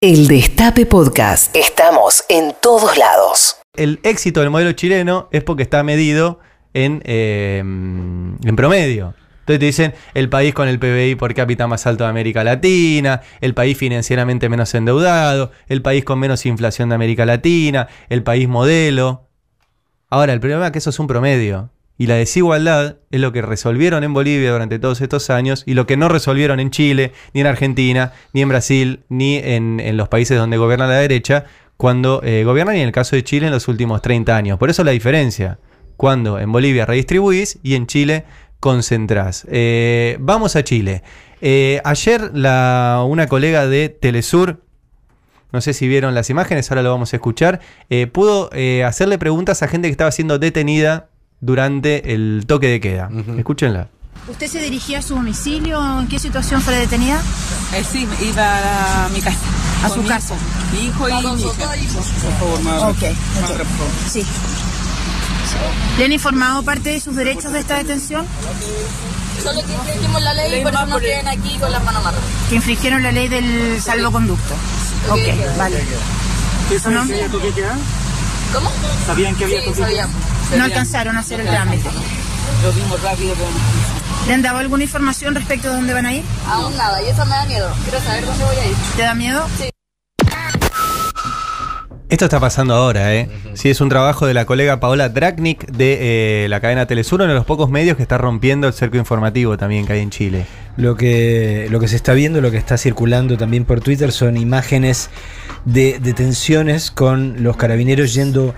El Destape Podcast. Estamos en todos lados. El éxito del modelo chileno es porque está medido en, eh, en promedio. Entonces te dicen el país con el PBI por cápita más alto de América Latina, el país financieramente menos endeudado, el país con menos inflación de América Latina, el país modelo. Ahora, el problema es que eso es un promedio. Y la desigualdad es lo que resolvieron en Bolivia durante todos estos años y lo que no resolvieron en Chile, ni en Argentina, ni en Brasil, ni en, en los países donde gobierna la derecha, cuando eh, gobiernan, y en el caso de Chile en los últimos 30 años. Por eso la diferencia, cuando en Bolivia redistribuís y en Chile concentrás. Eh, vamos a Chile. Eh, ayer una colega de Telesur, no sé si vieron las imágenes, ahora lo vamos a escuchar, pudo hacerle preguntas a gente que estaba siendo detenida durante el toque de queda. Escúchenla. ¿Usted se dirigía a su domicilio? ¿En qué situación fue detenida? Eh, sí, iba a mi casa. A su mi casa. hijo, Mi hijo y mi hija. Ok, ok. Sí. ¿Le han informado parte de sus derechos de esta detención? Solo que infringimos la ley y por eso nos tienen aquí con las manos amarradas. Que infringieron la ley del salvoconducto. Ok, vale. ¿Su nombre? ¿Cómo? ¿Sabían que había Sí, sabíamos. No alcanzaron a hacer el trámite. Lo vimos rápido. ¿Le han dado alguna información respecto de dónde van a ir? Aún nada, y eso me da miedo. Quiero saber dónde voy a ir. ¿Te da miedo? Esto está pasando ahora, ¿eh? Sí, es un trabajo de la colega Paola Dragnik de eh, la cadena Telesur, uno de los pocos medios que está rompiendo el cerco informativo también que hay en Chile. Lo que, lo que se está viendo, lo que está circulando también por Twitter son imágenes de detenciones con los carabineros yendo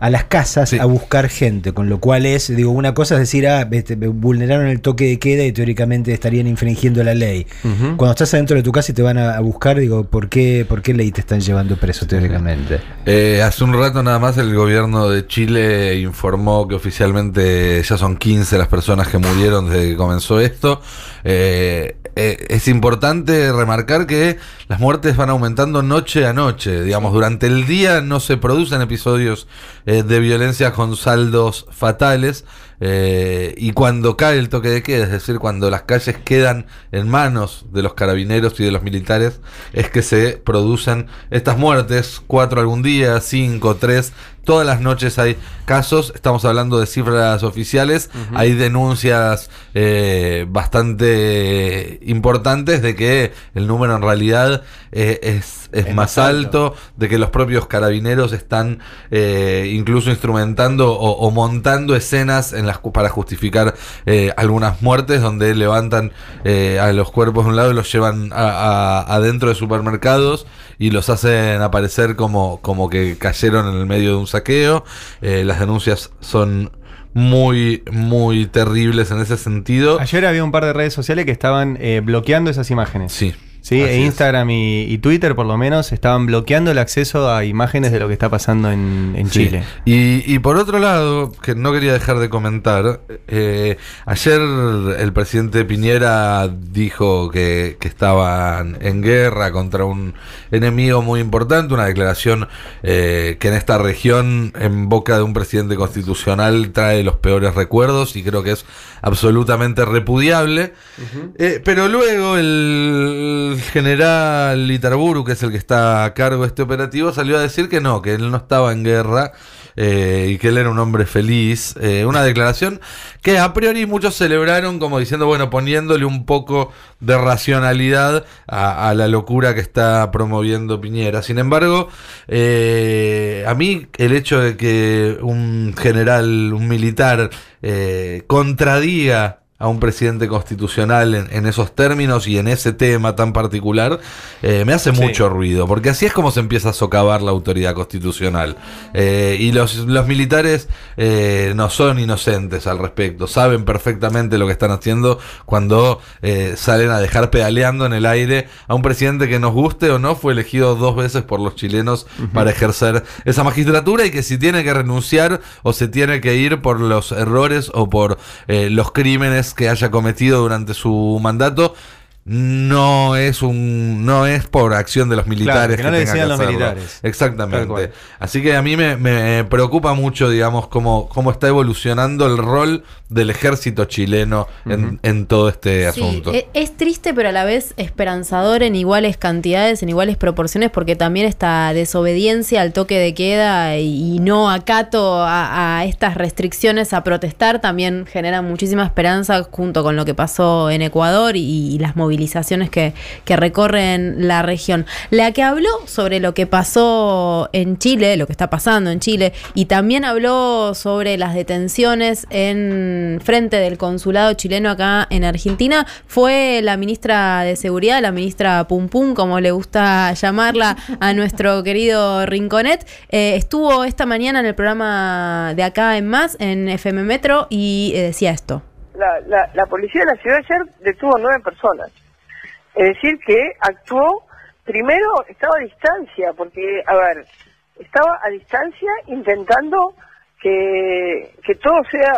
a las casas a buscar gente, con lo cual es, digo, una cosa es decir, ah, este, vulneraron el toque de queda y teóricamente estarían infringiendo la ley. Cuando estás adentro de tu casa y te van a, a buscar, digo, ¿por qué, ¿por qué ley te están llevando preso teóricamente? Eh, hace un rato nada más el gobierno de Chile informó que oficialmente ya son 15 las personas que murieron desde que comenzó esto. Eh, eh, es importante remarcar que las muertes van aumentando noche a noche. Digamos, durante el día no se producen episodios eh, de violencia con saldos fatales. Eh, y cuando cae el toque de queda, es decir, cuando las calles quedan en manos de los carabineros y de los militares, es que se producen estas muertes, cuatro algún día, cinco, tres, todas las noches hay casos, estamos hablando de cifras oficiales, hay denuncias eh, bastante importantes de que el número en realidad eh, es, es más alto, de que los propios carabineros están eh, incluso instrumentando o, o montando escenas en las para justificar eh, algunas muertes donde levantan eh, a los cuerpos de un lado y los llevan a, a- adentro de supermercados y los hacen aparecer como, como que cayeron en el medio de un saqueo. Eh, las denuncias son muy, muy terribles en ese sentido. Ayer había un par de redes sociales que estaban eh, bloqueando esas imágenes. Sí. Sí, así e. Instagram y, y Twitter por lo menos estaban bloqueando el acceso a imágenes de lo que está pasando en, en Sí. Chile. Y, y por otro lado, que no quería dejar de comentar, eh, ayer el presidente Piñera dijo que, que estaban en guerra contra un enemigo muy importante, una declaración eh, que en esta región, en boca de un presidente constitucional, trae los peores recuerdos y creo que es absolutamente repudiable. Eh, pero luego el general Itarburu, que es el que está a cargo de este operativo, salió a decir que no, que él no estaba en guerra eh, y que él era un hombre feliz. Eh, una declaración que a priori muchos celebraron como diciendo, bueno, poniéndole un poco de racionalidad a, la locura que está promoviendo Piñera. Sin embargo, eh, a mí el hecho de que un general, un militar, contradiga a un presidente constitucional en, en esos términos y en ese tema tan particular, eh, me hace Sí. mucho ruido, porque así es como se empieza a socavar la autoridad constitucional. Eh, y los, los militares eh, no son inocentes al respecto, saben perfectamente lo que están haciendo cuando salen a dejar pedaleando en el aire a un presidente que nos guste o no, fue elegido dos veces por los chilenos para ejercer esa magistratura y que si tiene que renunciar o se tiene que ir por los errores o por los crímenes que haya cometido durante su mandato, no es un no es por acción de los militares que no le decían los hacerlo. militares. Exactamente. Así que a mí me, me preocupa mucho, digamos, cómo, cómo está evolucionando el rol del ejército chileno en, en todo este Sí, asunto. e- es triste, pero a la vez esperanzador en iguales cantidades, en iguales proporciones, porque también esta desobediencia al toque de queda y, y no acato a, a estas restricciones a protestar también genera muchísima esperanza junto con lo que pasó en Ecuador y, y las movilizaciones que, recorren la región. La que habló sobre lo que pasó en Chile, lo que está pasando en Chile, y también habló sobre las detenciones en frente del consulado chileno acá en Argentina, fue la ministra de Seguridad, la ministra Pum Pum, como le gusta llamarla a nuestro querido Rinconet. Eh, estuvo esta mañana en el programa de acá en Más, en FM Metro, y eh, decía esto. la, la, la policía de la ciudad ayer detuvo nueve personas. Es decir, que actuó, primero estaba a distancia, porque, a ver, estaba a distancia intentando que, que todo sea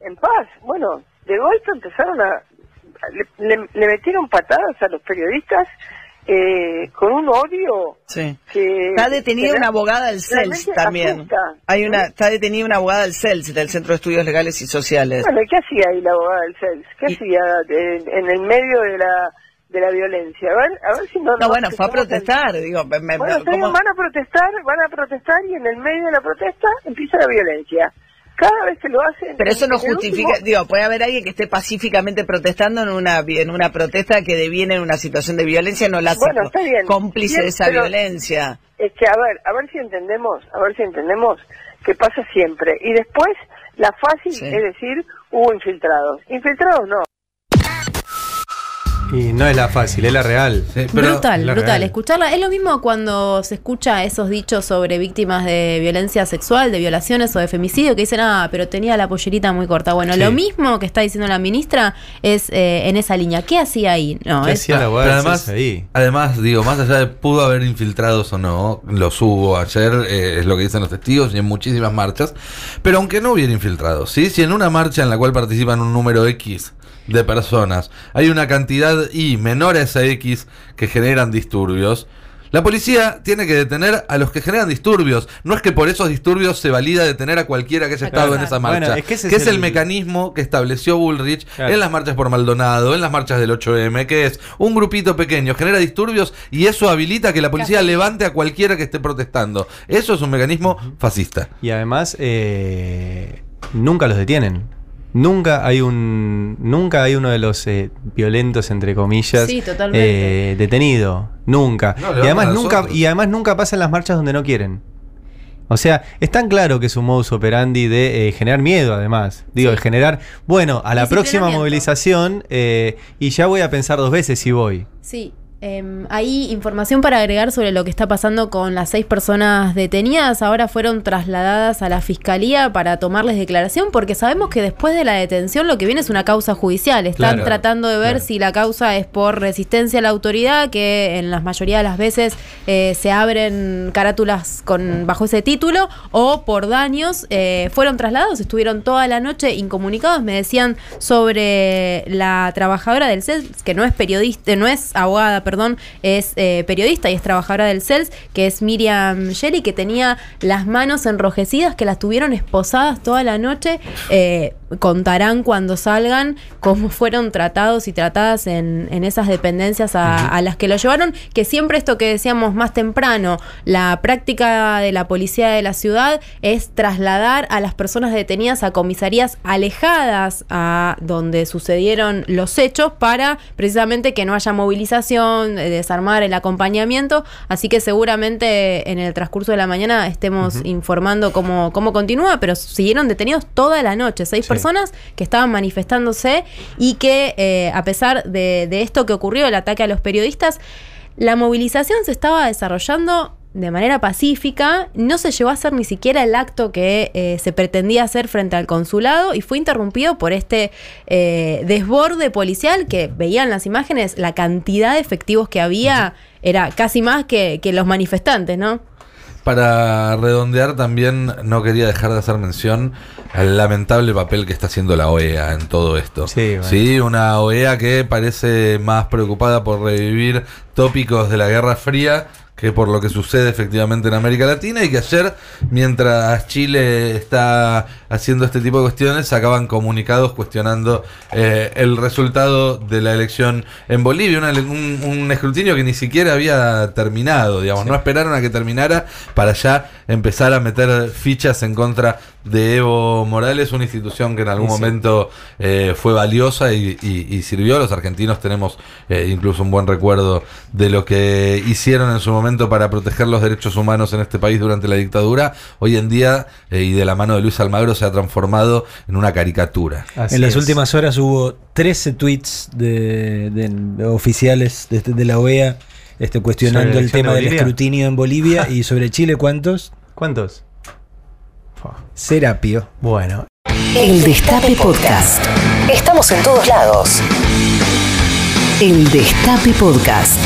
en paz. Bueno, de golpe empezaron a... Le, le- le metieron patadas a los periodistas eh, con un odio Sí. que... Está detenida una abogada del CELS también. asusta. Hay una, está detenida una abogada del CELS, del Centro de Estudios Legales y Sociales. Bueno, ¿y ¿qué hacía ahí la abogada del CELS? ¿Qué hacía en, en el medio de la de la violencia? A ver, a ver si no... No, bueno, fue a protestar, digo, me- me- Bueno, ¿cómo? van a protestar, van a protestar y en el medio de la protesta empieza la violencia. Cada vez que lo hacen... Pero eso no justifica, último- digo, puede haber alguien que esté pacíficamente protestando en una en una protesta que deviene en una situación de violencia, no la hace Bueno, está bien. cómplice Bien, de esa violencia. Es que, a ver, a ver si entendemos, a ver si entendemos que pasa siempre. Y después, la fácil Sí. es decir, hubo infiltrados. Infiltrados no. Y no es la fácil, es la real. Sí, pero- brutal, la brutal. real. Escucharla es lo mismo cuando se escucha esos dichos sobre víctimas de violencia sexual, de violaciones o de femicidio, que dicen, ah, pero tenía la pollerita muy corta. Bueno, Sí. lo mismo que está diciendo la ministra es eh, en esa línea. ¿Qué hacía ahí? No, ¿Qué es- hacía la Pero además, ahí? además, digo, más allá de pudo haber infiltrados o no, los hubo ayer, eh, es lo que dicen los testigos, y en muchísimas marchas. Pero aunque no hubiera infiltrados, ¿sí? si en una marcha en la cual participan un número X de personas, hay una cantidad Y menor a esa X que generan disturbios, la policía tiene que detener a los que generan disturbios. No es que por esos disturbios se valida detener a cualquiera que haya Claro. estado en esa Bueno, marcha. es que ese que es el, el- mecanismo que estableció Bullrich Claro. en las marchas por Maldonado, en las marchas del 8M, que es un grupito pequeño, genera disturbios y eso habilita que la policía levante a cualquiera que esté protestando. Eso es un mecanismo fascista. Y además, eh, nunca los detienen. Nunca hay un. Nunca hay uno de los eh, violentos, entre comillas, Sí, eh, detenido. Nunca. No, y, además nunca y además nunca pasan las marchas donde no quieren. O sea, es tan claro que es un modus operandi de eh, generar miedo, además. Digo, de generar, bueno, a la próxima movilización eh, y ya voy a pensar dos veces si voy. Sí. Em, hay información para agregar sobre lo que está pasando con las seis personas detenidas. Ahora fueron trasladadas a la fiscalía para tomarles declaración porque sabemos que después de la detención lo que viene es una causa judicial. Están Claro, tratando de ver claro. si la causa es por resistencia a la autoridad, que en la mayoría de las veces eh, se abren carátulas con bajo ese título, o por daños. Eh, fueron trasladados, estuvieron toda la noche incomunicados. Me decían sobre la trabajadora del CELS, que no es periodista, no es abogada, perdón, es eh, periodista y es trabajadora del CELS, que es Miriam Sherry, que tenía las manos enrojecidas, que las tuvieron esposadas toda la noche. Eh, contarán cuando salgan cómo fueron tratados y tratadas en, en esas dependencias a, a las que lo llevaron, que siempre esto que decíamos más temprano, la práctica de la policía de la ciudad es trasladar a las personas detenidas a comisarías alejadas a donde sucedieron los hechos para precisamente que no haya movilización, eh, desarmar el acompañamiento, así que seguramente en el transcurso de la mañana estemos informando cómo, cómo continúa, pero siguieron detenidos toda la noche, seis Sí. personas que estaban manifestándose y que eh, a pesar de, de esto que ocurrió, el ataque a los periodistas, la movilización se estaba desarrollando de manera pacífica, no se llevó a hacer ni siquiera el acto que eh, se pretendía hacer frente al consulado y fue interrumpido por este eh, desborde policial que veían las imágenes, la cantidad de efectivos que había era casi más que, que los manifestantes, ¿no? para redondear, también no quería dejar de hacer mención al lamentable papel que está haciendo la OEA en todo esto. Sí, bueno. Sí, una OEA que parece más preocupada por revivir tópicos de la Guerra Fría que por lo que sucede efectivamente en América Latina y que ayer, mientras Chile está haciendo este tipo de cuestiones, sacaban comunicados cuestionando eh, el resultado de la elección en Bolivia, una un, un escrutinio que ni siquiera había terminado, digamos, no esperaron a que terminara para ya empezar a meter fichas en contra de Evo Morales, una institución que en algún Sí, sí. momento eh, fue valiosa y, y- y sirvió. Los argentinos tenemos eh, incluso un buen recuerdo de lo que hicieron en su momento para proteger los derechos humanos en este país durante la dictadura. Hoy en día, eh, y de la mano de Luis Almagro, se ha transformado en una caricatura. Así en las es. últimas horas hubo 13 tweets de, de oficiales de, de la OEA este, ¿Sobre cuestionando el tema de del escrutinio en Bolivia y sobre Chile, ¿cuántos? ¿Cuántos? Serapio. Bueno, El Destape Podcast. Estamos en todos lados. El Destape Podcast.